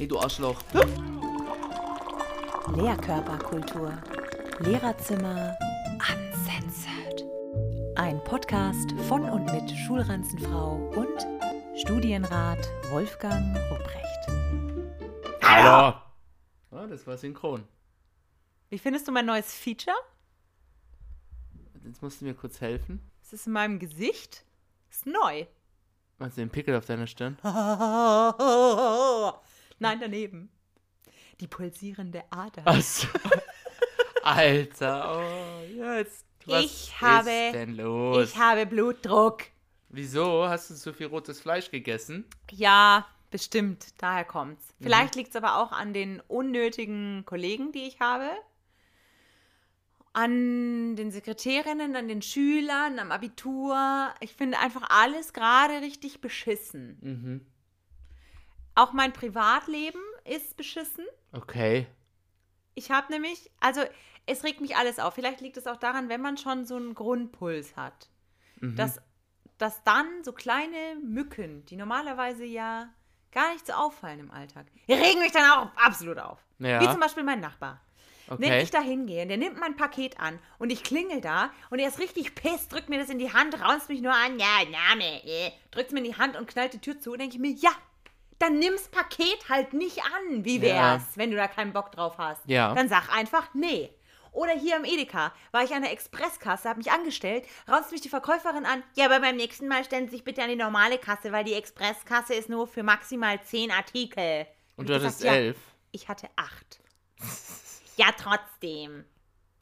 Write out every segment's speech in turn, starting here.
Hey, du Arschloch. Lehrkörperkultur. Lehrerzimmer uncensored. Ein Podcast von und mit Schulranzenfrau und Studienrat Wolfgang Rupprecht. Hallo. Ah, das war synchron. Wie findest du mein neues Feature? Jetzt musst du mir kurz helfen. Es ist in meinem Gesicht. Ist neu. Meinst du den Pickel auf deiner Stirn? Nein, daneben. Die pulsierende Ader. Achso. Alter, oh, jetzt. Was Ich habe- ist denn los? Ich habe Blutdruck. Wieso? Hast du zu viel rotes Fleisch gegessen? Ja, bestimmt. Daher kommt's. Mhm. Vielleicht liegt es aber auch an den unnötigen Kollegen, die ich habe. An den Sekretärinnen, an den Schülern, am Abitur. Ich finde einfach alles gerade richtig beschissen. Mhm. Auch mein Privatleben ist beschissen. Okay. Ich habe nämlich, also es regt mich alles auf. Vielleicht liegt es auch daran, wenn man schon so einen Grundpuls hat, Mhm. dass, dass dann so kleine Mücken, die normalerweise ja gar nicht so auffallen im Alltag, regen mich dann auch absolut auf. Ja. Wie zum Beispiel mein Nachbar. Wenn Okay. ich da hingehe, der nimmt mein Paket an und ich klingel da und er ist richtig piss, drückt mir das in die Hand, raunzt mich nur an, ja, Name, äh, drückt mir in die Hand und knallt die Tür zu, denke ich mir, ja, dann nimm's Paket halt nicht an, wie Ja. wär's, wenn du da keinen Bock drauf hast. Ja. Dann sag einfach, nee. Oder hier im Edeka war ich an der Expresskasse, habe mich angestellt, raunzt mich die Verkäuferin an. Ja, aber beim nächsten Mal stellen Sie sich bitte an die normale Kasse, weil die Expresskasse ist nur für maximal zehn Artikel. Und du gesagt, hattest ja, elf. Ich hatte acht. ja, trotzdem.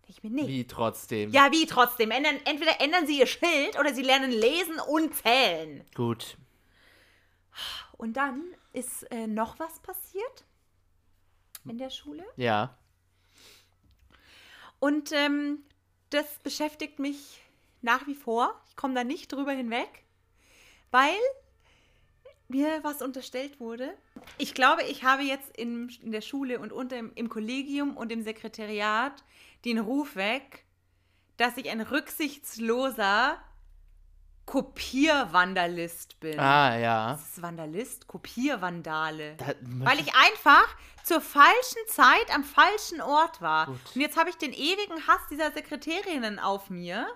Ich mir, nee. Wie trotzdem? Ja, wie trotzdem? Ändern, entweder ändern Sie Ihr Schild oder Sie lernen lesen und zählen. Gut. Und dann ist äh, noch was passiert in der Schule. Ja. Und ähm, das beschäftigt mich nach wie vor. Ich komme da nicht drüber hinweg, weil mir was unterstellt wurde. Ich glaube, ich habe jetzt in, in der Schule und unter im, im Kollegium und im Sekretariat den Ruf weg, dass ich ein rücksichtsloser Kopiervandalist bin. Ah, ja. Das ist Vandalist, Kopiervandale. Da, Weil ich einfach zur falschen Zeit am falschen Ort war. Gut. Und jetzt habe ich den ewigen Hass dieser Sekretärinnen auf mir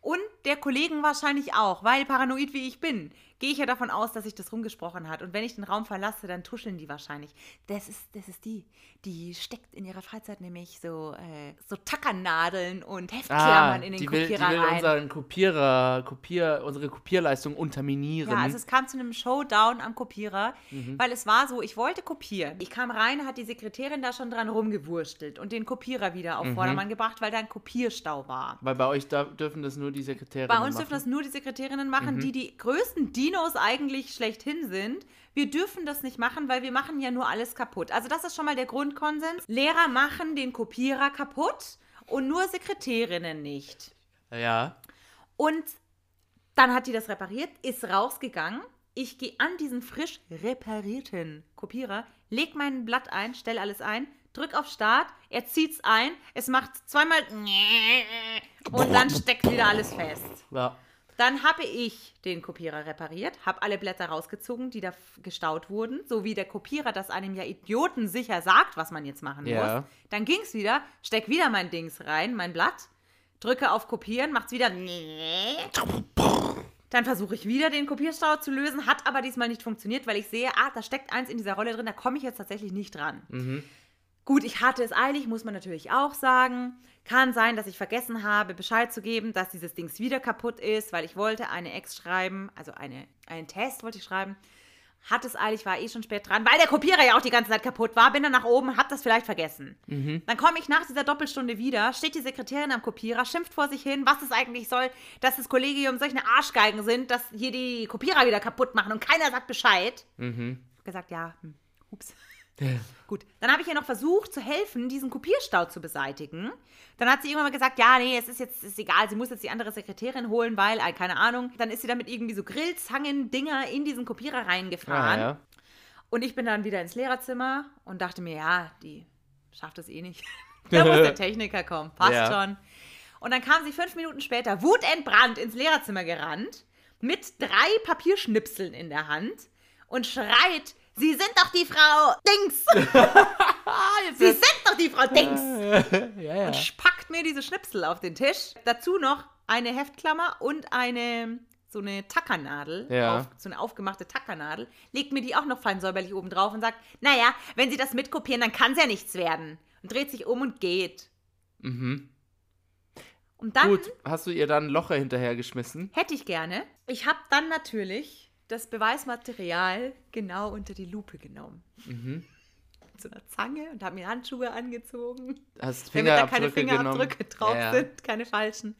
und der Kollegen wahrscheinlich auch, weil paranoid wie ich bin, gehe ich ja davon aus, dass sich das rumgesprochen hat. Und wenn ich den Raum verlasse, dann tuscheln die wahrscheinlich. Das ist, das ist die, die steckt in ihrer Freizeit nämlich so, äh, so Tackernadeln und Heftklammern ah, in den die will, die Kopierer will rein. unseren Kopierer, Kopier, unsere Kopierleistung unterminieren. Ja, also es kam zu einem Showdown am Kopierer, Mhm. weil es war so, ich wollte kopieren. Ich kam rein, hat die Sekretärin da schon dran rumgewurstelt und den Kopierer wieder Mhm. auf Vordermann gebracht, weil da ein Kopierstau war. Weil bei euch da, dürfen das nur die Sekretärinnen Bei uns machen. dürfen das nur die Sekretärinnen machen, Mhm. die die größten Dinos eigentlich schlechthin sind. Wir dürfen das nicht machen, weil wir machen ja nur alles kaputt. Also das ist schon mal der Grundkonsens. Lehrer machen den Kopierer kaputt und nur Sekretärinnen nicht. Ja. Und dann hat die das repariert, ist rausgegangen. Ich gehe an diesen frisch reparierten Kopierer, leg mein Blatt ein, stell alles ein, drück auf Start, er zieht's ein, es macht zweimal und dann steckt wieder alles fest. Ja. Dann habe ich den Kopierer repariert, habe alle Blätter rausgezogen, die da gestaut wurden, so wie der Kopierer das einem ja idiotensicher sagt, was man jetzt machen Ja. muss. Dann ging's wieder, steck wieder mein Dings rein, mein Blatt, drücke auf Kopieren, macht's wieder. Dann versuche ich wieder den Kopierstau zu lösen, hat aber diesmal nicht funktioniert, weil ich sehe, ah, da steckt eins in dieser Rolle drin, da komme ich jetzt tatsächlich nicht dran. Gut, ich hatte es eilig, muss man natürlich auch sagen. Kann sein, dass ich vergessen habe, Bescheid zu geben, dass dieses Dings wieder kaputt ist, weil ich wollte eine Ex schreiben, also eine, einen Test wollte ich schreiben. Hat es eilig, war eh schon spät dran, weil der Kopierer ja auch die ganze Zeit kaputt war. Bin dann nach oben, hab das vielleicht vergessen. Dann komme ich nach dieser Doppelstunde wieder, steht die Sekretärin am Kopierer, schimpft vor sich hin, was es eigentlich soll, dass das Kollegium solche Arschgeigen sind, dass hier die Kopierer wieder kaputt machen und keiner sagt Bescheid. Mhm. Gesagt, ja, hm, ups. Gut, dann habe ich ja noch versucht zu helfen, diesen Kopierstau zu beseitigen. Dann hat sie irgendwann mal gesagt, ja, nee, es ist jetzt ist egal, sie muss jetzt die andere Sekretärin holen, weil, äh, keine Ahnung. Dann ist sie damit irgendwie so Grillzangen-Dinger in diesen Kopierer Ah, reingefahren. ja. Und ich bin dann wieder ins Lehrerzimmer und dachte mir, ja, die schafft es eh nicht. da muss der Techniker kommen, passt Ja. schon. Und dann kam sie fünf Minuten später wutentbrannt ins Lehrerzimmer gerannt, mit drei Papierschnipseln in der Hand und schreit, Sie sind doch die Frau Dings. Sie sind doch die Frau Dings. ja, ja. Und packt mir diese Schnipsel auf den Tisch. Dazu noch eine Heftklammer und eine so eine Tackernadel, Ja. auf, so eine aufgemachte Tackernadel, legt mir die auch noch fein säuberlich oben drauf und sagt, naja, wenn Sie das mitkopieren, dann kann es ja nichts werden. Und dreht sich um und geht. Mhm. Und dann Gut, hast du ihr dann ein Loch hinterhergeschmissen? hätte ich gerne. Ich habe dann natürlich das Beweismaterial genau unter die Lupe genommen. Mhm. Mit so einer Zange und habe mir Handschuhe angezogen. Hast damit da keine Fingerabdrücke genommen? Drauf ja. sind, keine falschen.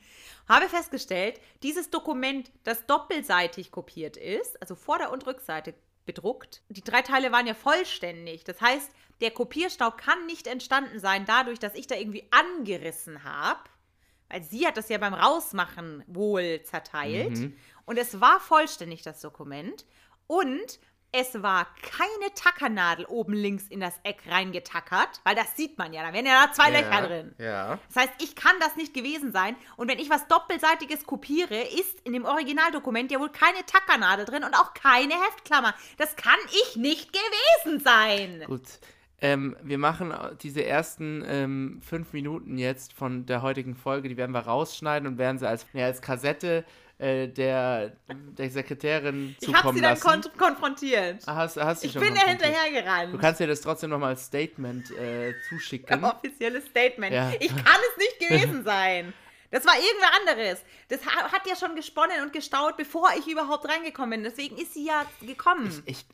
Habe festgestellt, dieses Dokument, das doppelseitig kopiert ist, also Vorder- und Rückseite bedruckt, die drei Teile waren ja vollständig. Das heißt, der Kopierstau kann nicht entstanden sein dadurch, dass ich da irgendwie angerissen habe, weil sie hat das ja beim Rausmachen wohl zerteilt. Mhm. Und es war vollständig, das Dokument. Und es war keine Tackernadel oben links in das Eck reingetackert, weil das sieht man ja, da wären ja da zwei Löcher drin. Ja. Das heißt, ich kann das nicht gewesen sein. Und wenn ich was Doppelseitiges kopiere, ist in dem Originaldokument ja wohl keine Tackernadel drin und auch keine Heftklammer. Das kann ich nicht gewesen sein. Gut. Ähm, wir machen diese ersten ähm, fünf Minuten jetzt von der heutigen Folge, die werden wir rausschneiden und werden sie als, ja, als Kassette äh, der, der Sekretärin Ich habe zukommen sie dann lassen. kon konfrontiert. Ah, hast, hast Ich bin da hinterhergerannt. Du kannst dir das trotzdem nochmal als Statement äh, zuschicken. offizielles Statement. Ja. Ich kann es nicht gewesen sein. Das war irgendwer anderes. Das ha- hat ja schon gesponnen und gestaut, bevor ich überhaupt reingekommen bin. Deswegen ist sie ja gekommen. Ich,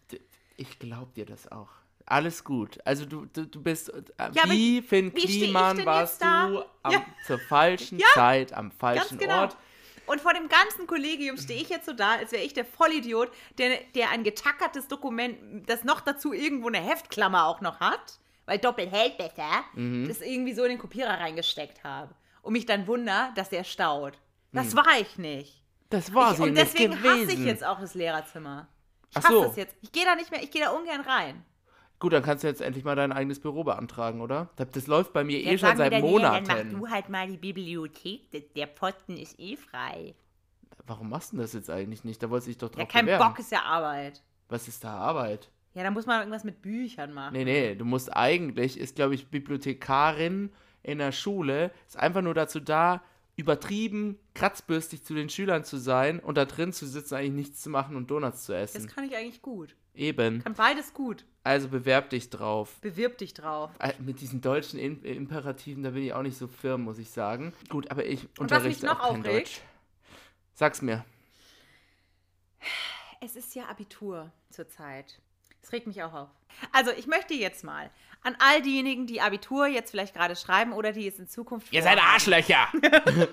ich glaube dir das auch. Alles gut. Also du, du, du bist, äh, aber wie Finn ich Kliman warst du am, Ja. zur falschen Ja, Zeit am falschen genau. Ort. Und vor dem ganzen Kollegium stehe ich jetzt so da, als wäre ich der Vollidiot, der, der ein getackertes Dokument, das noch dazu irgendwo eine Heftklammer auch noch hat, weil doppelt hält besser, Mhm. das irgendwie so in den Kopierer reingesteckt habe. Und mich dann wunder, dass der staut. Das Mhm. war ich nicht. Das war ich, sie und nicht deswegen gewesen. hasse ich jetzt auch das Lehrerzimmer. Ich Ach hasse so. es jetzt. Ich gehe da nicht mehr, ich gehe da ungern rein. Gut, dann kannst du jetzt endlich mal dein eigenes Büro beantragen, oder? Das, läuft bei mir eh Dann schon seit Dann Monaten. mach du halt mal die Bibliothek, der- Posten ist eh frei. Warum machst du das jetzt eigentlich nicht? Da wolltest du dich doch drauf Ja, kein bewerben. Bock ist ja Arbeit. Was ist da Arbeit? Ja, da muss man irgendwas mit Büchern machen. Nee, nee, du musst eigentlich, ist glaube ich Bibliothekarin in der Schule, ist einfach nur dazu da, übertrieben kratzbürstig zu den Schülern zu sein und da drin zu sitzen, eigentlich nichts zu machen und Donuts zu Das essen. kann ich eigentlich gut. Eben. Kann beides gut. Also bewerb dich drauf. Bewirb dich drauf. Äh, Mit diesen deutschen In Imperativen, da bin ich auch nicht so firm, muss ich sagen. Gut, aber ich Und unterrichte noch auch kein aufregt? Deutsch. Sag's mir. Es ist ja Abitur zurzeit. Das regt mich auch auf. Also, ich möchte jetzt mal an all diejenigen, die Abitur jetzt vielleicht gerade schreiben oder die es in Zukunft Ihr seid. Arschlöcher!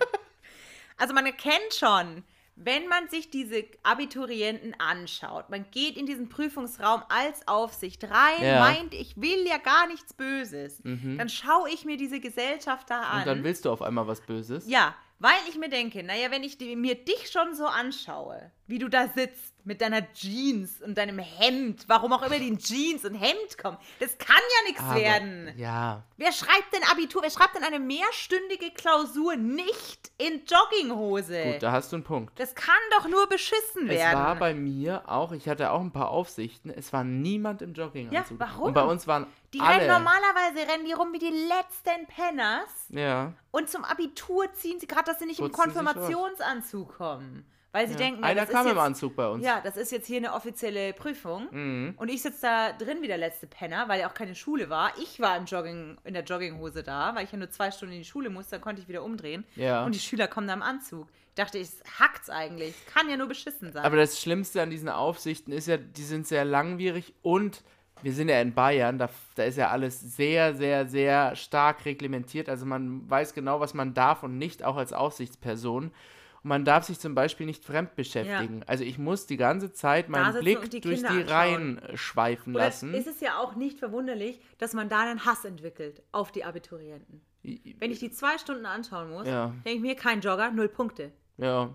Also man erkennt schon, wenn man sich diese Abiturienten anschaut, man geht in diesen Prüfungsraum als Aufsicht rein, Ja. meint, ich will ja gar nichts Böses. Dann schaue ich mir diese Gesellschaft da an. Und dann willst du auf einmal was Böses? ja, weil ich mir denke, naja, wenn ich die, mir dich schon so anschaue, wie du da sitzt mit deiner Jeans und deinem Hemd, warum auch immer die in Jeans und Hemd kommen, das kann ja nichts Aber- werden. Ja. Wer schreibt denn Abitur? Wer schreibt denn eine mehrstündige Klausur nicht in Jogginghose? Gut, da hast du einen Punkt. Das kann doch nur beschissen Es werden. war bei mir auch, ich hatte auch ein paar Aufsichten, es war niemand im Jogginganzug. Ja, warum? Und bei uns waren die alle. rennen normalerweise rennen die rum wie die letzten Penners. Ja. Und zum Abitur ziehen sie gerade, dass sie nicht im Putzen aus. Konfirmationsanzug kommen. Weil sie ja. denken, Einer das kam ist im jetzt, Anzug bei uns. Ja, das ist jetzt hier eine offizielle Prüfung. Mhm. Und ich sitze da drin wie der letzte Penner, weil ja auch keine Schule war. Ich war im Jogging, in der Jogginghose da, weil ich ja nur zwei Stunden in die Schule musste, dann konnte ich wieder umdrehen. Ja. Und die Schüler kommen da im Anzug. Ich dachte, es hackt's eigentlich. Kann ja nur beschissen sein. Aber das Schlimmste an diesen Aufsichten ist ja, die sind sehr langwierig und wir sind ja in Bayern, da, da ist ja alles sehr, sehr, sehr stark reglementiert. Also man weiß genau, was man darf und nicht, auch als Aufsichtsperson. Und man darf sich zum Beispiel nicht fremd beschäftigen. Also ich muss die ganze Zeit meinen Blick die durch Kinder die anschauen. Reihen schweifen Oder lassen. ist es ja auch nicht verwunderlich, dass man da einen Hass entwickelt auf die Abiturienten. Wenn ich die zwei Stunden anschauen muss, Ja. denke ich mir, kein Jogger, null Punkte. Ja.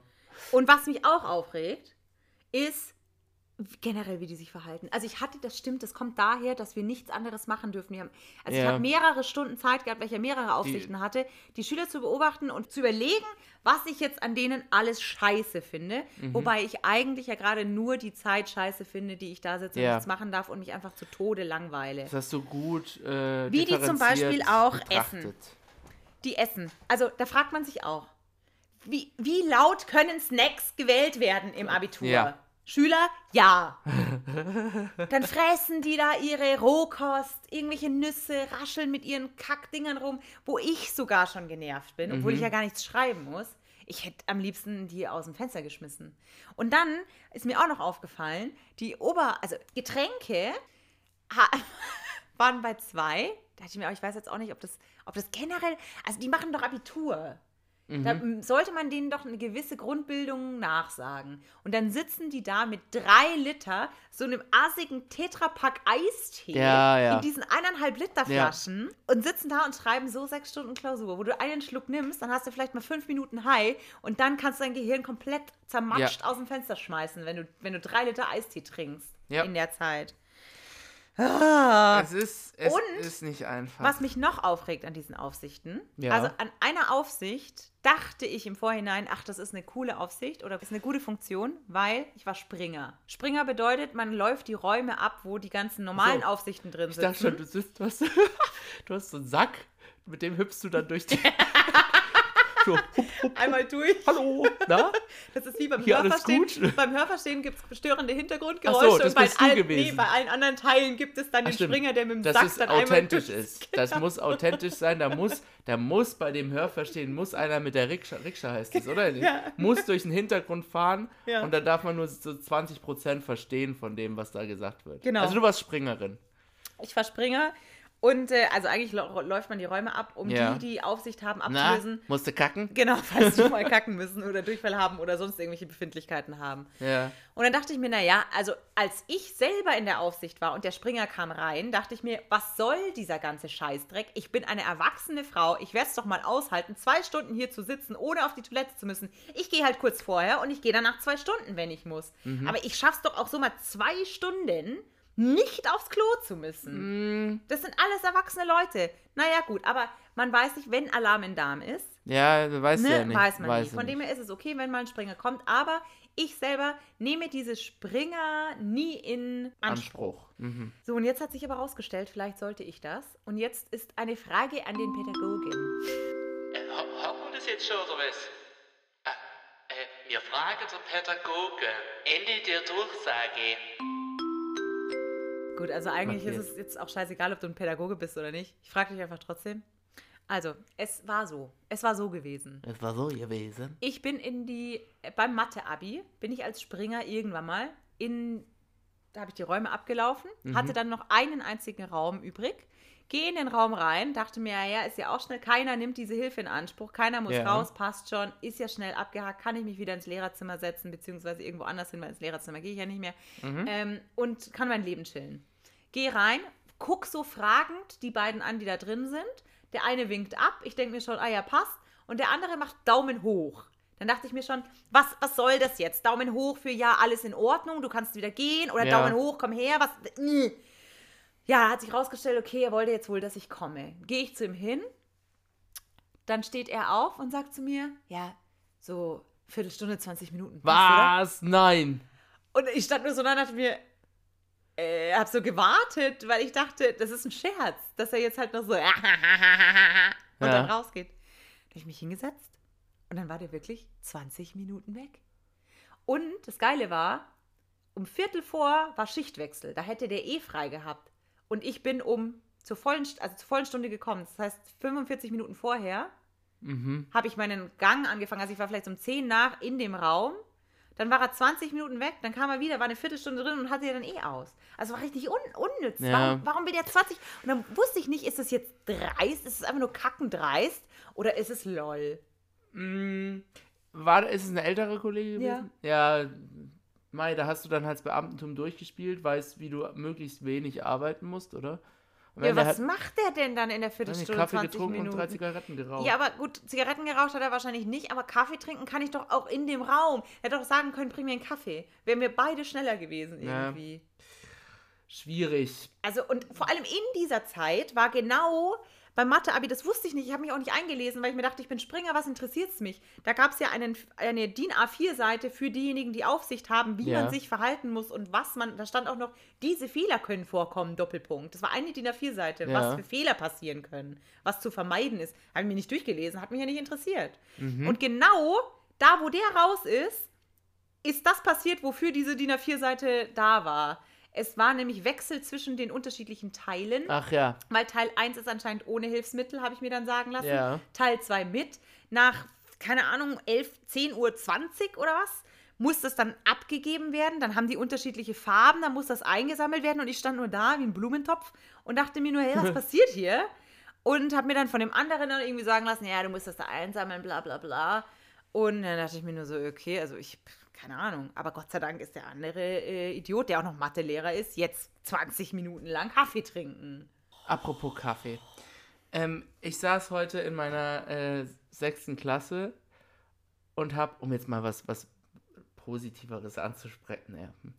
Und was mich auch aufregt, ist, generell, wie die sich verhalten. Also ich hatte, das stimmt, das kommt daher, dass wir nichts anderes machen dürfen. Wir haben, also ich Ja. habe mehrere Stunden Zeit gehabt, weil ich ja mehrere Aufsichten hatte, die Schüler zu beobachten und zu überlegen, was ich jetzt an denen alles scheiße finde. Mhm. Wobei ich eigentlich ja gerade nur die Zeit scheiße finde, die ich da sitze und Ja. nichts machen darf und mich einfach zu Tode langweile. Das hast du gut äh, Wie die zum Beispiel auch betrachtet. essen. Die essen. Also da fragt man sich auch, wie, wie laut können Snacks gewählt werden im Abitur? Ja. Schüler, ja. Dann fressen die da ihre Rohkost, irgendwelche Nüsse, rascheln mit ihren Kackdingern rum, wo ich sogar schon genervt bin, obwohl ich ja gar nichts schreiben muss. Ich hätte am liebsten die aus dem Fenster geschmissen. Und dann ist mir auch noch aufgefallen, die Ober-, also Getränke waren bei zwei. Da dachte ich mir auch, ich weiß jetzt auch nicht, ob das, ob das generell, also die machen doch Abitur. Da m, sollte man denen doch eine gewisse Grundbildung nachsagen. Und dann sitzen die da mit drei Liter, so einem assigen Tetrapack Eistee Ja, ja. in diesen eineinhalb Liter Ja. Flaschen und sitzen da und schreiben so sechs Stunden Klausur, wo du einen Schluck nimmst, dann hast du vielleicht mal fünf Minuten High und dann kannst du dein Gehirn komplett zermatscht aus dem Fenster schmeißen, wenn du, wenn du drei Liter Eistee trinkst Ja. in der Zeit. Ah. Es ist, es Und ist nicht einfach. Was mich noch aufregt an diesen Aufsichten, Ja. also an einer Aufsicht dachte ich im Vorhinein, ach, das ist eine coole Aufsicht oder ist eine gute Funktion, weil ich war Springer. Springer bedeutet, man läuft die Räume ab, wo die ganzen normalen So. Aufsichten drin ich sitzen. dachte schon, du, sitzt, du, hast, du hast so einen Sack, mit dem hüpfst du dann durch die. so, hup, hup, Einmal durch. hallo, na? Das ist wie beim Hier Hörverstehen. Beim Hörverstehen gibt es störende Hintergrundgeräusche so, das und bei, allen. Nee, bei allen anderen Teilen gibt es dann Ach, den stimmt. Springer, der mit dem dass Sack es dann einmal authentisch durch- ist. Das muss authentisch sein. Da muss, da muss bei dem Hörverstehen muss einer mit der Rikscha, Rikscha heißt es, oder? Ja. Muss durch den Hintergrund fahren Ja. und da darf man nur so 20% verstehen von dem, was da gesagt wird. Genau. Also du warst Springerin. Ich war Springer. Und äh, also eigentlich läuft man die Räume ab, um Ja. die, die Aufsicht haben, Na, abzulösen. musste kacken? Genau, falls die mal kacken müssen oder Durchfall haben oder sonst irgendwelche Befindlichkeiten haben. Ja. Und dann dachte ich mir, naja, also als ich selber in der Aufsicht war und der Springer kam rein, dachte ich mir, was soll dieser ganze Scheißdreck? Ich bin eine erwachsene Frau, ich werde es doch mal aushalten, zwei Stunden hier zu sitzen, ohne auf die Toilette zu müssen. Ich gehe halt kurz vorher und ich gehe danach zwei Stunden, wenn ich muss. Aber ich schaff's doch auch so mal zwei Stunden, nicht aufs Klo zu müssen. Das sind alles erwachsene Leute. Naja, gut, aber man weiß nicht, wenn Alarm im Darm ist, Ja, du weißt ne, ja nicht. weiß man Weiß nicht. Von dem her ist es okay, wenn mal ein Springer kommt, aber ich selber nehme diese Springer nie in Anspruch. Anspruch. Mhm. So, und jetzt hat sich aber rausgestellt, vielleicht sollte ich das. Und jetzt ist eine Frage an den Pädagogen. Äh, Haben wir das jetzt schon oder was? Ah, äh, wir fragen den Pädagogen. Ende der Durchsage. Gut, also eigentlich Okay. ist es jetzt auch scheißegal, ob du ein Pädagoge bist oder nicht. Ich frage dich einfach trotzdem. Also, es war so. Es war so gewesen. Es war so gewesen. Ich bin in die, beim Mathe-Abi, bin ich als Springer irgendwann mal in, da habe ich die Räume abgelaufen, hatte dann noch einen einzigen Raum übrig, gehe in den Raum rein, dachte mir, ja, ja, ist ja auch schnell, keiner nimmt diese Hilfe in Anspruch, keiner muss Ja. raus, passt schon, ist ja schnell abgehakt, kann ich mich wieder ins Lehrerzimmer setzen, beziehungsweise irgendwo anders hin, weil ins Lehrerzimmer gehe ich ja nicht mehr, ähm, und kann mein Leben chillen. Gehe rein, guck so fragend die beiden an, die da drin sind. Der eine winkt ab, ich denke mir schon, ah ja, passt. Und der andere macht Daumen hoch. Dann dachte ich mir schon, was, was soll das jetzt? Daumen hoch für ja, alles in Ordnung, du kannst wieder gehen. Oder Ja. Daumen hoch, komm her, was. Äh. Ja, hat sich rausgestellt, okay, er wollte jetzt wohl, dass ich komme. Gehe ich zu ihm hin, dann steht er auf und sagt zu mir, ja, so Viertelstunde, 20 Minuten. passt, oder? Was? Nein. Und ich stand nur so da und dachte mir, äh, hab so gewartet, weil ich dachte, das ist ein Scherz, dass er jetzt halt noch so und dann Ja. rausgeht. Da habe ich mich hingesetzt und dann war der wirklich 20 Minuten weg. Und das Geile war, um Viertel vor war Schichtwechsel. Da hätte der eh frei gehabt. Und ich bin um zur vollen, also zur vollen Stunde gekommen. Das heißt, 45 Minuten vorher Mhm. habe ich meinen Gang angefangen. Also ich war vielleicht um 10 nach in dem Raum. Dann war er 20 Minuten weg, dann kam er wieder, war eine Viertelstunde drin und hatte er dann eh aus. Also war richtig un unnütz. Ja. Warum, warum will der 20? Und dann wusste ich nicht, ist es jetzt dreist, ist es einfach nur kackendreist oder ist es lol? Mm, War, ist es eine ältere Kollegin Ja. gewesen? Ja. Mai, da hast du dann halt das Beamtentum durchgespielt, weißt, wie du möglichst wenig arbeiten musst, oder? Ja, was hat macht der denn dann in der er Viertelstunde, Kaffee 20 getrunken Minuten? und drei Zigaretten geraucht. Ja, aber gut, Zigaretten geraucht hat er wahrscheinlich nicht, aber Kaffee trinken kann ich doch auch in dem Raum. Er hätte doch sagen können, bring mir einen Kaffee. Wären wir beide schneller gewesen Ja. irgendwie. Schwierig. Also und vor allem in dieser Zeit war genau beim Mathe-Abi, das wusste ich nicht, ich habe mich auch nicht eingelesen, weil ich mir dachte, ich bin Springer, was interessiert es mich? Da gab es ja einen, eine DIN A4-Seite für diejenigen, die Aufsicht haben, wie Ja. man sich verhalten muss und was man, da stand auch noch, diese Fehler können vorkommen, Doppelpunkt. Das war eine DIN A4-Seite, Ja. was für Fehler passieren können, was zu vermeiden ist. Habe ich mir nicht durchgelesen, hat mich ja nicht interessiert. Und genau da, wo der raus ist, ist das passiert, wofür diese DIN A4-Seite da war. Es war nämlich Wechsel zwischen den unterschiedlichen Teilen, Ach ja. weil Teil 1 ist anscheinend ohne Hilfsmittel, habe ich mir dann sagen lassen. Ja. Teil 2 mit. Nach, keine Ahnung, 11, 10 Uhr 20 oder was, muss das dann abgegeben werden. Dann haben die unterschiedliche Farben, dann muss das eingesammelt werden und ich stand nur da wie ein Blumentopf und dachte mir nur, hey, was passiert hier? Und habe mir dann von dem anderen dann irgendwie sagen lassen, ja, du musst das da einsammeln, bla bla bla. Und dann dachte ich mir nur so, okay, also ich, keine Ahnung, aber Gott sei Dank ist der andere äh, Idiot, der auch noch Mathelehrer ist, jetzt 20 Minuten lang Kaffee trinken. Apropos Kaffee. Ähm, ich saß heute in meiner äh, sechsten Klasse und habe, um jetzt mal was, was Positiveres anzusprechen, hm,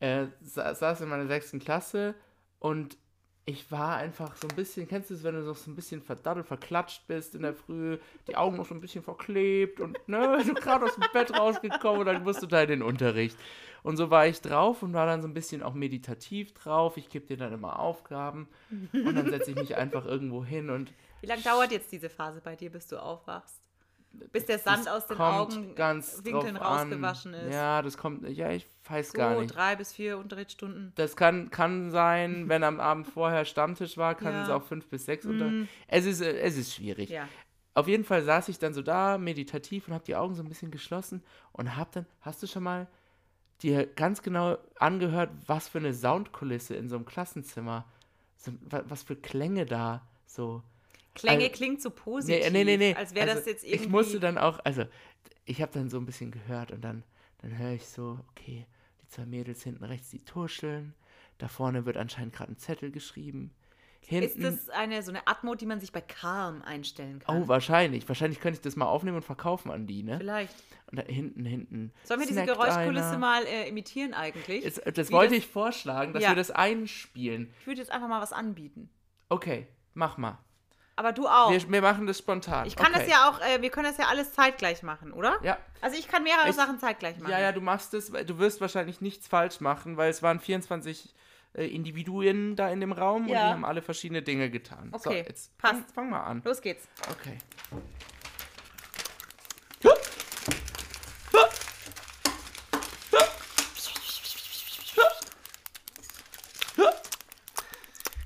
äh, sa saß in meiner sechsten Klasse und ich war einfach so ein bisschen, kennst du es, wenn du noch so ein bisschen verdaddelt, verklatscht bist in der Früh, die Augen noch so ein bisschen verklebt und ne, du gerade aus dem Bett rausgekommen und dann musst du da in den Unterricht. Und so war ich drauf und war dann so ein bisschen auch meditativ drauf. Ich gebe dir dann immer Aufgaben und dann setze ich mich einfach irgendwo hin und Wie lange dauert jetzt diese Phase bei dir, bis du aufwachst? Bis der Sand aus den kommt Augen ganz Winkeln drauf an. rausgewaschen ist. Ja, das kommt, ja, ich weiß so, gar nicht. drei bis vier Unterrichtsstunden. Das kann, kann sein, wenn am Abend vorher Stammtisch war, kann Ja. Es auch fünf bis sechs unter. Es ist, es ist schwierig. Ja. Auf jeden Fall saß ich dann so da, meditativ und habe die Augen so ein bisschen geschlossen und habe dann, hast du schon mal dir ganz genau angehört, was für eine Soundkulisse in so einem Klassenzimmer, so, wa- was für Klänge da so. Klänge Also- klingt so positiv. Nee, nee, nee, nee. Als wäre Also, das jetzt irgendwie. Ich musste dann auch, also ich habe dann so ein bisschen gehört und dann, dann höre ich so, okay, die zwei Mädels hinten rechts, die tuscheln. Da vorne wird anscheinend gerade ein Zettel geschrieben. ist Hinten. das eine so eine Atmo, die man sich bei Calm einstellen kann? oh, wahrscheinlich. Wahrscheinlich könnte ich das mal aufnehmen und verkaufen an die, ne? Vielleicht. Und da hinten, hinten. Sollen wir diese Geräuschkulisse einer. mal äh, imitieren eigentlich? Es, das Wie wollte das- ich vorschlagen, dass Ja. wir das einspielen. Ich würde jetzt einfach mal was anbieten. Okay, mach mal. Aber du auch. Wir, wir machen das spontan. ich kann okay. das ja auch, äh, wir können das ja alles zeitgleich machen, oder? Ja. Also ich kann mehrere Ich- Sachen zeitgleich machen. Ja, ja, du machst es, du wirst wahrscheinlich nichts falsch machen, weil es waren 24 äh, Individuen da in dem Raum und die Ja. haben alle verschiedene Dinge getan. so, Okay, jetzt passt. Fang, fang mal an. Los geht's. Okay.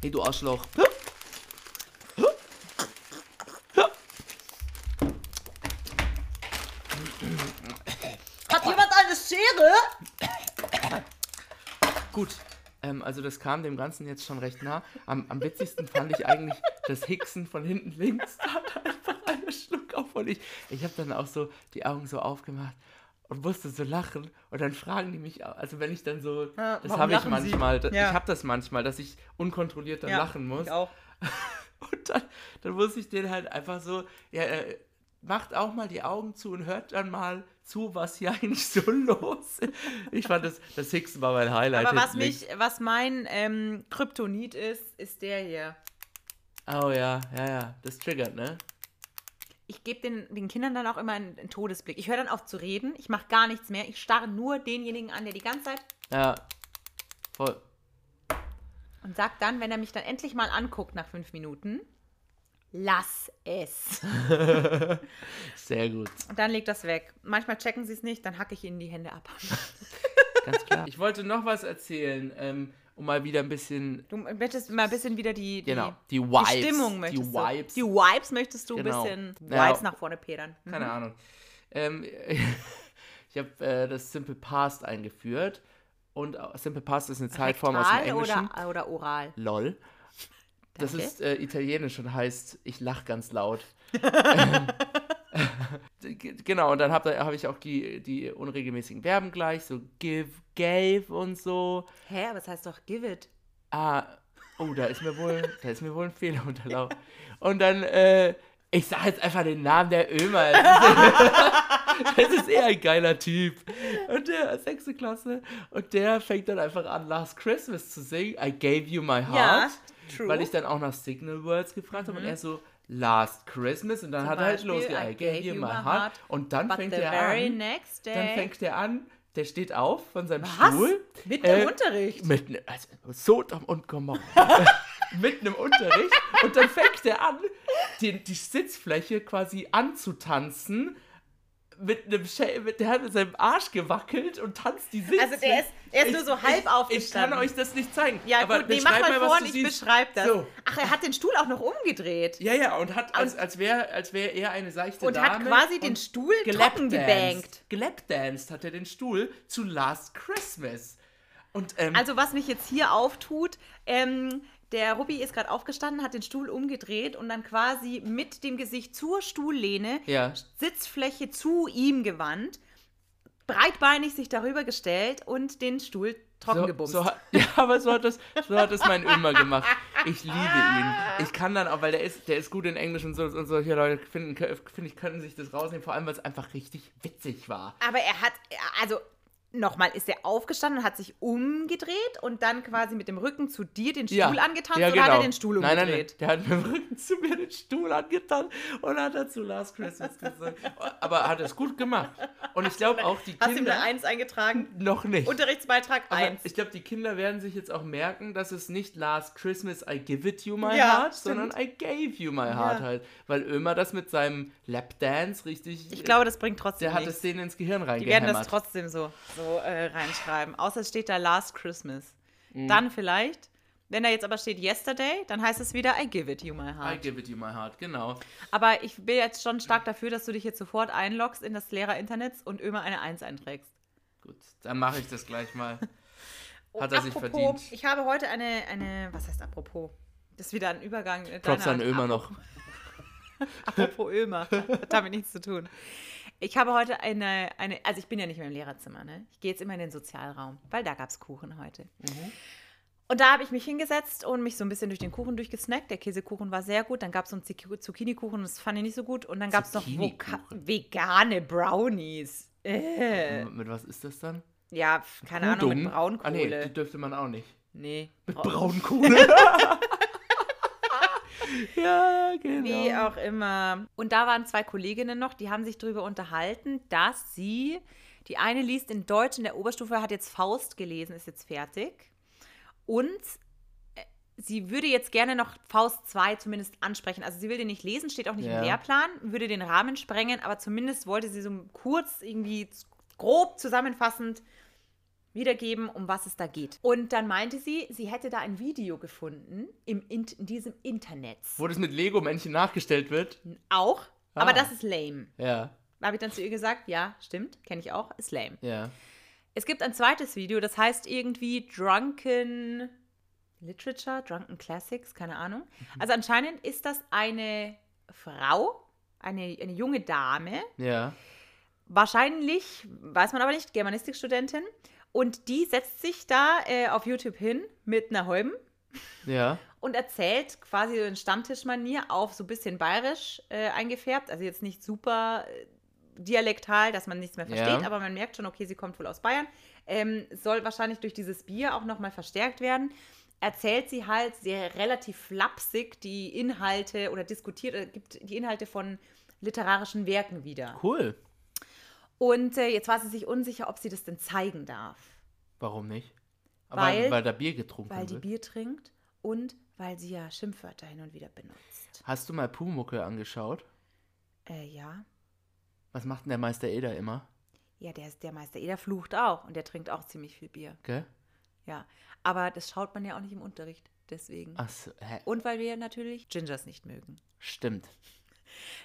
Hey, du Arschloch. Hat jemand eine Schere? Gut. Ähm, also das kam dem Ganzen jetzt schon recht nah. Am, am witzigsten fand ich eigentlich das Hicksen von hinten links. Da hat einfach einer Schluck auf und ich, ich habe dann auch so die Augen so aufgemacht und musste so lachen und dann fragen die mich, also wenn ich dann so, Ja, das habe ich manchmal, da, Ja. ich habe das manchmal, dass ich unkontrolliert dann lachen muss. Ich auch. Und dann, dann muss ich den halt einfach so, ja, äh, macht auch mal die Augen zu und hört dann mal zu, was hier eigentlich so los ist. Ich fand das, das Hicksen war mein Highlight. Aber was mich, was mein ähm, Kryptonit ist, ist der hier. Oh ja, ja, ja. Das triggert, ne? Ich gebe den, den Kindern dann auch immer einen, einen Todesblick. Ich höre dann auf zu reden. Ich mache gar nichts mehr. Ich starre nur denjenigen an, der die ganze Zeit Ja. Voll. und sag dann, wenn er mich dann endlich mal anguckt nach fünf Minuten, lass es. Sehr gut. Und dann legt das weg. Manchmal checken sie es nicht, dann hacke ich ihnen die Hände ab. Ganz klar. Ich wollte noch was erzählen, ähm, um mal wieder ein bisschen. Du möchtest mal ein bisschen wieder die, die, Genau, die Vibes. die Stimmung Die möchtest Vibes. du. Die Vibes möchtest du ein Genau. bisschen Ja. Vibes nach vorne pedern. Mhm. Keine Ahnung. Ähm, ich habe äh, das Simple Past eingeführt. Und äh, Simple Past ist eine Zeitform aus dem Rektal Englischen. oder, oder oral? LOL. Das Danke. ist äh, italienisch und heißt, ich lach ganz laut. G- genau, und dann habe hab ich auch die, die unregelmäßigen Verben gleich, so give, gave und so. Hä, aber es heißt doch give it. Ah, oh, da ist mir wohl, da ist mir wohl ein Fehler unterlaufen. Und dann, äh, ich sag jetzt einfach den Namen der Ömer. Das ist eher ein geiler Typ. Und der, sechste Klasse, und der fängt dann einfach an, Last Christmas zu singen. I gave you my heart. Ja, true. Mhm. Weil ich dann auch nach Signal Words gefragt habe und er so, Last Christmas. Und dann Zum hat er halt losgegangen. I gave you my heart. Und dann fängt er an. Dann fängt er an, der steht auf von seinem Was? Stuhl. Mitten Äh, im Unterricht? Mit, ne- also, Sodom und Gomorra. Mitten im Unterricht. Und dann fängt er an, die, die Sitzfläche quasi anzutanzen. Mit einem Scha- mit, der hat mit seinem Arsch gewackelt und tanzt die Sitzfläche. Also der ist- er ist nur so halb ich, Ich aufgestanden. kann euch das nicht zeigen. Ja, aber gut, nee, mach beschreib mal was vor und ich siehst. beschreibe das. So. Ach, er hat den Stuhl auch noch umgedreht. Ja, ja, und hat, als, als wäre als wär er eine seichte Und Dame. hat quasi den und Stuhl trocken gebankt. Gelapdanced hat er den Stuhl zu Last Christmas. Und, ähm, Also was mich jetzt hier auftut, ähm, der Rubbi ist gerade aufgestanden, hat den Stuhl umgedreht und dann quasi mit dem Gesicht zur Stuhllehne, Ja. Sitzfläche zu ihm gewandt, breitbeinig sich darüber gestellt und den Stuhl trocken so, gebumst. so, ja, aber so hat das, so hat das mein Ömer gemacht. Ich liebe ihn. Ich kann dann auch, weil der ist, der ist gut in Englisch und so und solche Leute finden, finde ich, können sich das rausnehmen, vor allem, weil es einfach richtig witzig war. Aber er hat, also nochmal, ist er aufgestanden und hat sich umgedreht und dann quasi mit dem Rücken zu dir den Stuhl angetanzt oder hat er den Stuhl genau. Nein, umgedreht? nein, nein, der hat mit dem Rücken zu mir den Stuhl angetanzt und hat dazu Last Christmas gesungen. Aber er hat es gut gemacht. Und ich glaube auch, die Hast du ihm Kinder... eine Eins eingetragen? noch nicht. Unterrichtsbeitrag Aber 1. ich glaube, die Kinder werden sich jetzt auch merken, dass es nicht Last Christmas I give it you my Ja, heart, stimmt. sondern I gave you my heart Ja. halt. Weil Ömer das mit seinem Lapdance richtig. Ich glaube, das bringt trotzdem der hat nichts. es denen ins Gehirn Die werden das reingehämmert. trotzdem so, so äh, reinschreiben. Außer es steht da Last Christmas. Mhm. Dann vielleicht. Wenn da jetzt aber steht Yesterday, dann heißt es wieder I give it you my I heart. give it you my heart, genau. Aber ich bin jetzt schon stark dafür, dass du dich jetzt sofort einloggst in das Lehrer-Internet und immer eine Eins einträgst. Gut, dann mache ich das gleich mal. Hat er sich apropos, verdient. Ich habe heute eine, eine, was heißt apropos? Das ist wieder ein Übergang. äh, Props deiner an. Ömer noch. Apropos Ömer, hat damit nichts zu tun. Ich habe heute eine, eine, also ich bin ja nicht mehr im Lehrerzimmer, ne? Ich gehe jetzt immer in den Sozialraum, weil da gab es Kuchen heute. Und da habe ich mich hingesetzt und mich so ein bisschen durch den Kuchen durchgesnackt. Der Käsekuchen war sehr gut. Dann gab es so einen Zuc- Zucchini-Kuchen, das fand ich nicht so gut. Und dann gab es noch? Voka- vegane Brownies. Äh. Mit was ist das dann? Ja, keine Ahnung, mit Udon? Ah, nee, Braunkohle. die dürfte man auch nicht. nee. Mit Brau- Braunkohle. ja, genau. Wie auch immer. Und da waren zwei Kolleginnen noch, die haben sich darüber unterhalten, dass sie, die eine liest in Deutsch in der Oberstufe, hat jetzt Faust gelesen, ist jetzt fertig. Und äh, sie würde jetzt gerne noch Faust 2 zumindest ansprechen. Also sie will den nicht lesen, steht auch nicht Ja. im Lehrplan, würde den Rahmen sprengen, aber zumindest wollte sie so kurz irgendwie grob zusammenfassend wiedergeben, um was es da geht. Und dann meinte sie, sie hätte da ein Video gefunden im, in, diesem Internet. Wo das mit Lego-Männchen nachgestellt wird. Auch, aber Ah. das ist lame. Ja, Da habe ich dann zu ihr gesagt, ja, stimmt, kenne ich auch, ist lame. ja. Es gibt ein zweites Video, das heißt irgendwie Drunken Literature, Drunken Classics, keine Ahnung. Mhm. Also anscheinend ist das eine Frau, eine, eine junge Dame, Ja. wahrscheinlich, weiß man aber nicht, Germanistikstudentin. Und die setzt sich da äh, auf YouTube hin mit einer Holben Ja. und erzählt quasi so in Stammtischmanier auf so ein bisschen bayerisch äh, eingefärbt. Also jetzt nicht super äh, dialektal, dass man nichts mehr versteht, Ja. aber man merkt schon, okay, sie kommt wohl aus Bayern. Ähm, soll wahrscheinlich durch dieses Bier auch nochmal verstärkt werden. Erzählt sie halt sehr relativ flapsig die Inhalte oder diskutiert, äh, gibt die Inhalte von literarischen Werken wieder. Cool. Und äh, jetzt war sie sich unsicher, ob sie das denn zeigen darf. Warum nicht? Aber Weil- weil da Bier getrunken Weil die wird. Bier trinkt und weil sie ja Schimpfwörter hin und wieder benutzt. Hast du mal Pumucke angeschaut? Äh, ja. Was macht denn der Meister Eder immer? Ja, der, der Meister Eder flucht auch und der trinkt auch ziemlich viel Bier. Gell? Ja. Aber das schaut man ja auch nicht im Unterricht. Deswegen. Achso, hä? Und weil wir natürlich Gingers nicht mögen. Stimmt.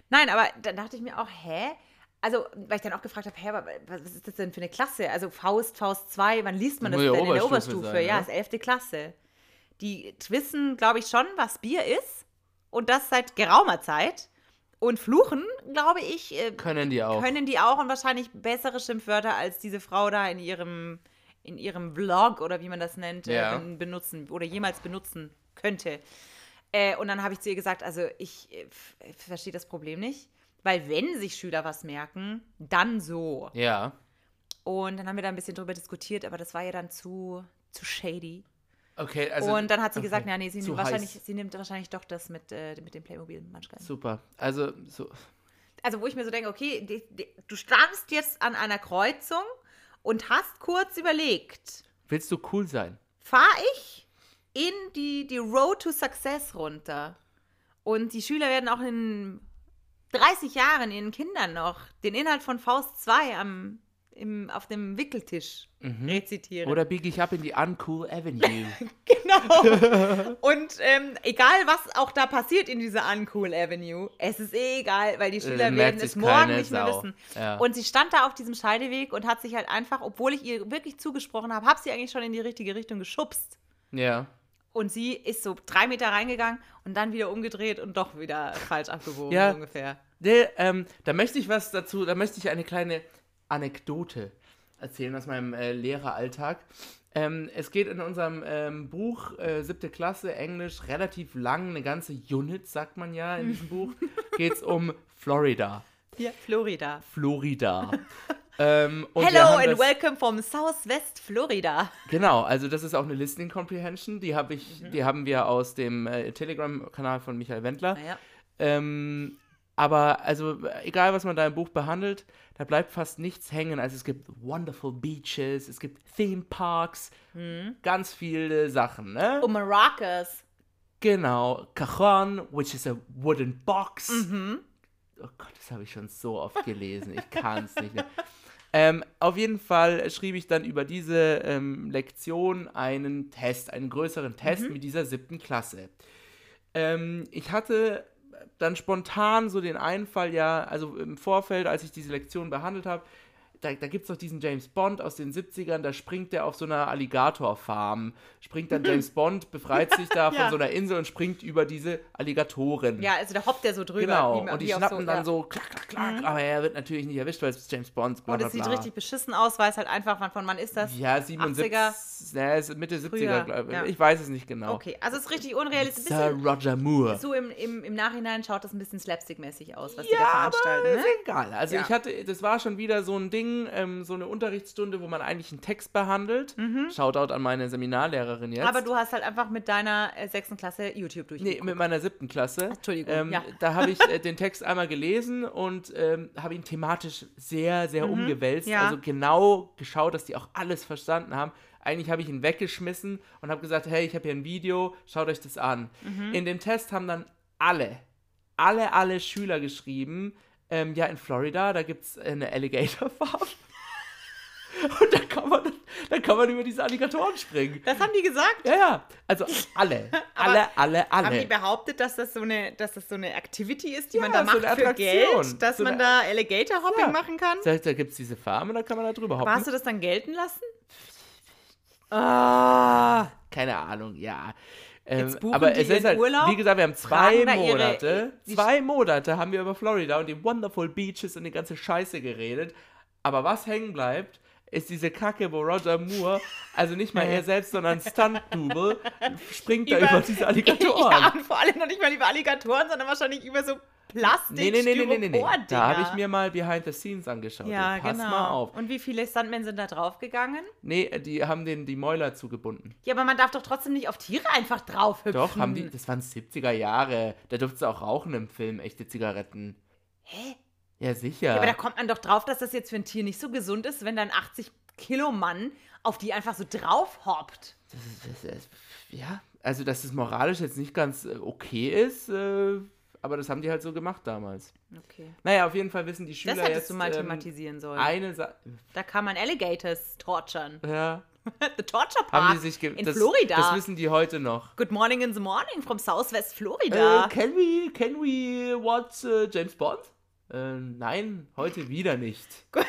Nein, aber dann dachte ich mir auch, hä? Also, weil ich dann auch gefragt habe, aber was ist das denn für eine Klasse? Also Faust, Faust 2, wann liest man Das denn ja in der Oberstufe Oberstufe? sein, ja, ne? ist 11. Klasse. Die wissen, glaube ich, schon, was Bier ist. Und das seit geraumer Zeit. Und fluchen, glaube ich, äh, Können die auch. können die auch und wahrscheinlich bessere Schimpfwörter als diese Frau da in ihrem, in ihrem Vlog oder wie man das nennt, Ja. äh, ben- benutzen oder jemals benutzen könnte. Äh, und dann habe ich zu ihr gesagt, also ich äh, äh, verstehe das Problem nicht, weil wenn sich Schüler was merken, dann so. Ja. Und dann haben wir da ein bisschen drüber diskutiert, aber das war ja dann zu, zu shady. Okay, also. und dann hat sie okay. gesagt, ja, nee, sie nimmt, wahrscheinlich, heiß. sie nimmt wahrscheinlich doch das mit, äh, mit dem Playmobil Munchkin. Super. Also, so. Also wo ich mir so denke, okay, die, die, du standst jetzt an einer Kreuzung und hast kurz überlegt, Willst du cool sein? fahre ich in die, die Road to Success runter und die Schüler werden auch in 30 Jahren ihren Kindern noch den Inhalt von Faust 2 am, im, auf dem Wickeltisch rezitieren. Oder biege ich ab in die Uncool Avenue? Genau. Und ähm, egal, was auch da passiert in dieser Uncool Avenue, es ist eh egal, weil die Schüler merkt werden es morgen nicht mehr Sau. wissen. Ja. Und sie stand da auf diesem Scheideweg und hat sich halt einfach, obwohl ich ihr wirklich zugesprochen habe, habe sie eigentlich schon in die richtige Richtung geschubst. ja. Und sie ist so drei Meter reingegangen und dann wieder umgedreht und doch wieder falsch abgewogen, Ja. so ungefähr. Nee, ähm, da möchte ich was dazu, da möchte ich eine kleine Anekdote erzählen aus meinem äh, Lehreralltag. Ähm, es geht in unserem ähm, Buch äh, siebte Klasse Englisch relativ lang, eine ganze Unit, sagt man ja in diesem Buch, geht es um Florida. Ja, Florida. Florida. Ähm, und Hello and das- welcome from Southwest Florida. Genau, also das ist auch eine Listening Comprehension, die habe ich, Mhm. die haben wir aus dem äh, Telegram-Kanal von Michael Wendler. Naja. Ähm, aber also egal, was man da im Buch behandelt, da bleibt fast nichts hängen. Also es gibt wonderful beaches, es gibt Theme Parks, ganz viele Sachen, ne? Oh, Maracas. Genau, Cajon, which is a wooden box. Oh Gott, das habe ich schon so oft gelesen. Ich kann es nicht mehr. Ähm, auf jeden Fall schrieb ich dann über diese ähm, Lektion einen Test, einen größeren Test mit dieser siebten Klasse. Ähm, ich hatte dann spontan so den Einfall, ja, also im Vorfeld, als ich diese Lektion behandelt habe, da, da gibt es doch diesen James Bond aus den 70ern, da springt der auf so einer Alligatorfarm. Springt dann James Bond, befreit sich da von Ja. so einer Insel und springt über diese Alligatoren. Ja, also da hoppt der so drüber. Genau, wie- und die schnappen dann ja. so klack, klack, klack, aber er wird natürlich nicht erwischt, weil es ist James Bond, bla Und bla es sieht bla. richtig beschissen aus, weil es halt einfach, wann- von wann ist das? Ja, 77, 80er? ja, ist Mitte 70er, Früher, glaube ich. ja. Ich weiß es nicht genau. Okay, also es ist richtig unrealistisch. Sir Roger Moore. so im, im, im Nachhinein schaut das ein bisschen slapstick-mäßig aus, was die da Ja, aber veranstalten. ist Ne? egal. Also Ja. ich hatte, das war schon wieder so ein Ding, ähm, so eine Unterrichtsstunde, wo man eigentlich einen Text behandelt. Shoutout an meine Seminarlehrerin jetzt. Mhm. Aber du hast halt einfach mit deiner äh, sechsten Klasse YouTube Nee, durchgeguckt. mit meiner siebten Klasse. Entschuldigung, Ähm, ja. Da habe ich äh, den Text einmal gelesen und ähm, habe ihn thematisch sehr, sehr umgewälzt. Mhm. ja. Also genau geschaut, dass die auch alles verstanden haben. Eigentlich habe ich ihn weggeschmissen und habe gesagt, hey, ich habe hier ein Video, schaut euch das an. Mhm. In dem Test haben dann alle, alle, alle Schüler geschrieben, ähm, ja, in Florida, da gibt es eine Alligator Farm. Und da kann, man, da kann man über diese Alligatoren springen. das haben die gesagt? Ja, ja. Also alle. alle, alle, alle. Haben die behauptet, dass das so eine, dass das so eine Activity ist, die Ja, man da so macht eine für. Geld, dass So man da Alligator Hopping Ja. machen kann? Da, da gibt es diese Farm und da kann man da drüber hoppen. Aber hast du das dann gelten lassen? Ah, Keine Ahnung, ja. Ähm, Jetzt buchen aber die es ist halt, Urlaub, wie gesagt, wir haben zwei ihre- Monate, die- zwei Monate haben wir über Florida und die Wonderful Beaches und die ganze Scheiße geredet. Aber was hängen bleibt, ist diese Kacke, wo Roger Moore, also nicht mal er selbst, sondern Stunt-Double, springt da über diese Alligatoren. Ja, und vor allem noch nicht mal über Alligatoren, sondern wahrscheinlich über so Plastik, Nee, nee, nee, nee, nee, nee. Da habe ich mir mal Behind the Scenes angeschaut. ja, Pass genau. mal auf. Und wie viele Stuntmen sind da draufgegangen? Nee, die haben den die Mäuler zugebunden. Ja, aber man darf doch trotzdem nicht auf Tiere einfach draufhüpfen. Doch, haben die, das waren 70er Jahre. Da durfte sie auch rauchen im Film, echte Zigaretten. Hä? Ja, sicher. Ja, aber da kommt man doch drauf, dass das jetzt für ein Tier nicht so gesund ist, wenn dann 80 Kilo Mann auf die einfach so drauf hoppt. Das ist- ja, also dass es moralisch jetzt nicht ganz äh, okay ist, äh, aber das haben die halt so gemacht damals. Okay. Naja, auf jeden Fall wissen die Schüler Das hättest jetzt du mal ähm, thematisieren sollen. eine Sache. da kann man Alligators torturen. Ja, The Torture haben Park die sich in das, Florida. Das wissen die heute noch. Good morning in the morning from Southwest Florida. Äh, can we, can we watch äh, James Bond? Äh, nein, heute wieder nicht.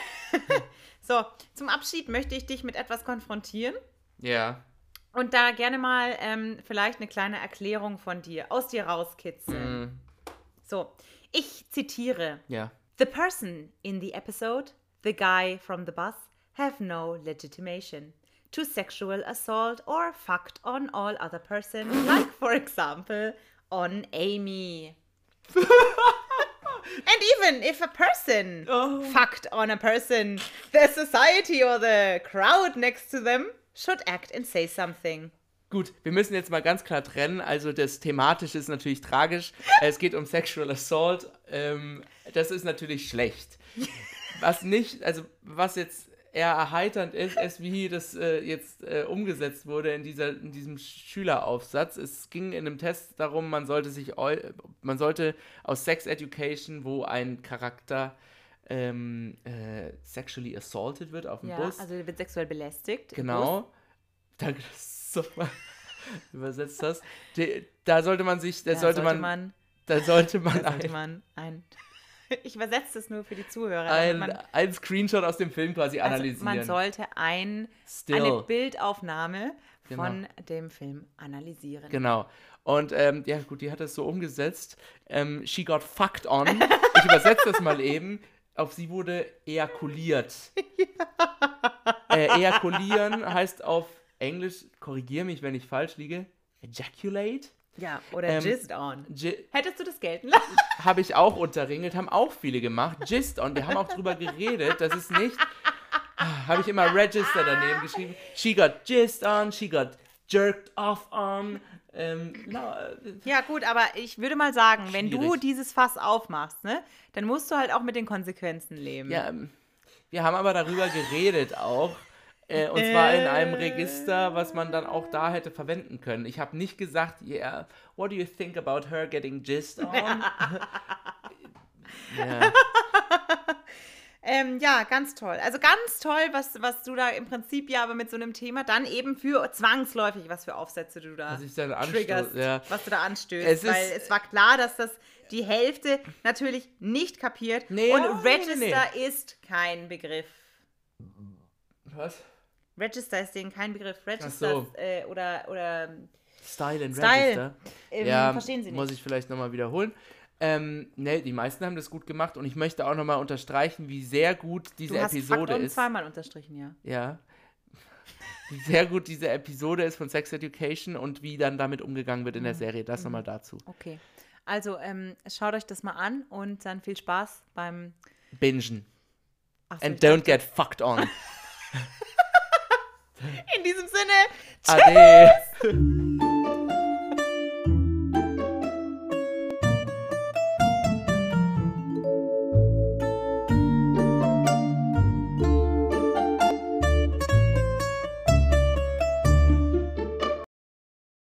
So, zum Abschied möchte ich dich mit etwas konfrontieren Ja. und da gerne mal ähm, vielleicht eine kleine Erklärung von dir, aus dir rauskitzeln. Mm, So, ich zitiere. The person in the episode, the guy from the bus, have no legitimation. to sexual assault or fucked on all other person, like for example on Amy. and even if a person oh. fucked on a person, the society or the crowd next to them should act and say something. Gut, wir müssen jetzt mal ganz klar trennen. Also das thematische ist natürlich tragisch. Es geht um Sexual Assault. Ähm, das ist natürlich schlecht. Was nicht, also was jetzt eher erheiternd ist, ist, wie das äh, jetzt äh, umgesetzt wurde in, dieser, in diesem Schüleraufsatz. Es ging in einem Test darum, man sollte sich, man sollte aus Sex Education, wo ein Charakter ähm, äh, sexually assaulted wird auf dem Ja, Bus. also der wird sexuell belästigt. Genau. Danke, dass das mal übersetzt hast. Die, da sollte man sich, da Ja, sollte, man, da sollte man, da sollte ein, man ein. Ich übersetze das nur für die Zuhörer. ein, man, ein Screenshot aus dem Film quasi also analysieren. man sollte ein, Still. eine Bildaufnahme Genau. von dem Film analysieren. Genau. Und ähm, ja, gut, die hat das so umgesetzt. Ähm, she got fucked on. Ich übersetze das mal eben. Auf sie wurde ejakuliert. Äh, ejakulieren heißt auf Englisch, korrigiere mich, wenn ich falsch liege, ejaculate. Ja, oder Ähm, jizzed on. Hättest du das gelten lassen? habe ich auch unterringelt, haben auch viele gemacht. Gist on, wir haben auch drüber geredet, das ist nicht. Habe ich immer Register daneben geschrieben. She got gist on, she got jerked off on. Ähm, äh, Ja, gut, aber ich würde mal sagen, wenn du Schwierig. dieses Fass aufmachst, ne, dann musst du halt auch mit den Konsequenzen leben. ja, ähm, wir haben aber darüber geredet auch. Äh, und zwar in einem Register, was man dann auch da hätte verwenden können. Ich habe nicht gesagt, yeah, what do you think about her getting gist on? ja. Ähm, ja, ganz toll. Also ganz toll, was, was du da im Prinzip ja aber mit so einem Thema dann eben für zwangsläufig, was für Aufsätze du da Was triggerst, ja. was du da anstößt. Es weil es war klar, dass das die Hälfte natürlich nicht kapiert. Nee, und nee, Register ist kein Begriff. Was? Register ist denen kein Begriff. Register so. äh, oder, oder Style and Style. Register. ähm, ja, verstehen sie nicht. muss ich vielleicht nochmal wiederholen. Ähm, ne, die meisten haben das gut gemacht und ich möchte auch nochmal unterstreichen, wie sehr gut diese du hast Episode Faktor ist. zweimal unterstrichen, ja. Ja. Wie sehr gut diese Episode ist von Sex Education und wie dann damit umgegangen wird in Mhm. der Serie. Das nochmal dazu. Okay. Also ähm, schaut euch das mal an und dann viel Spaß beim. Bingen. So, And don't get fucked on. In diesem Sinne, Ade.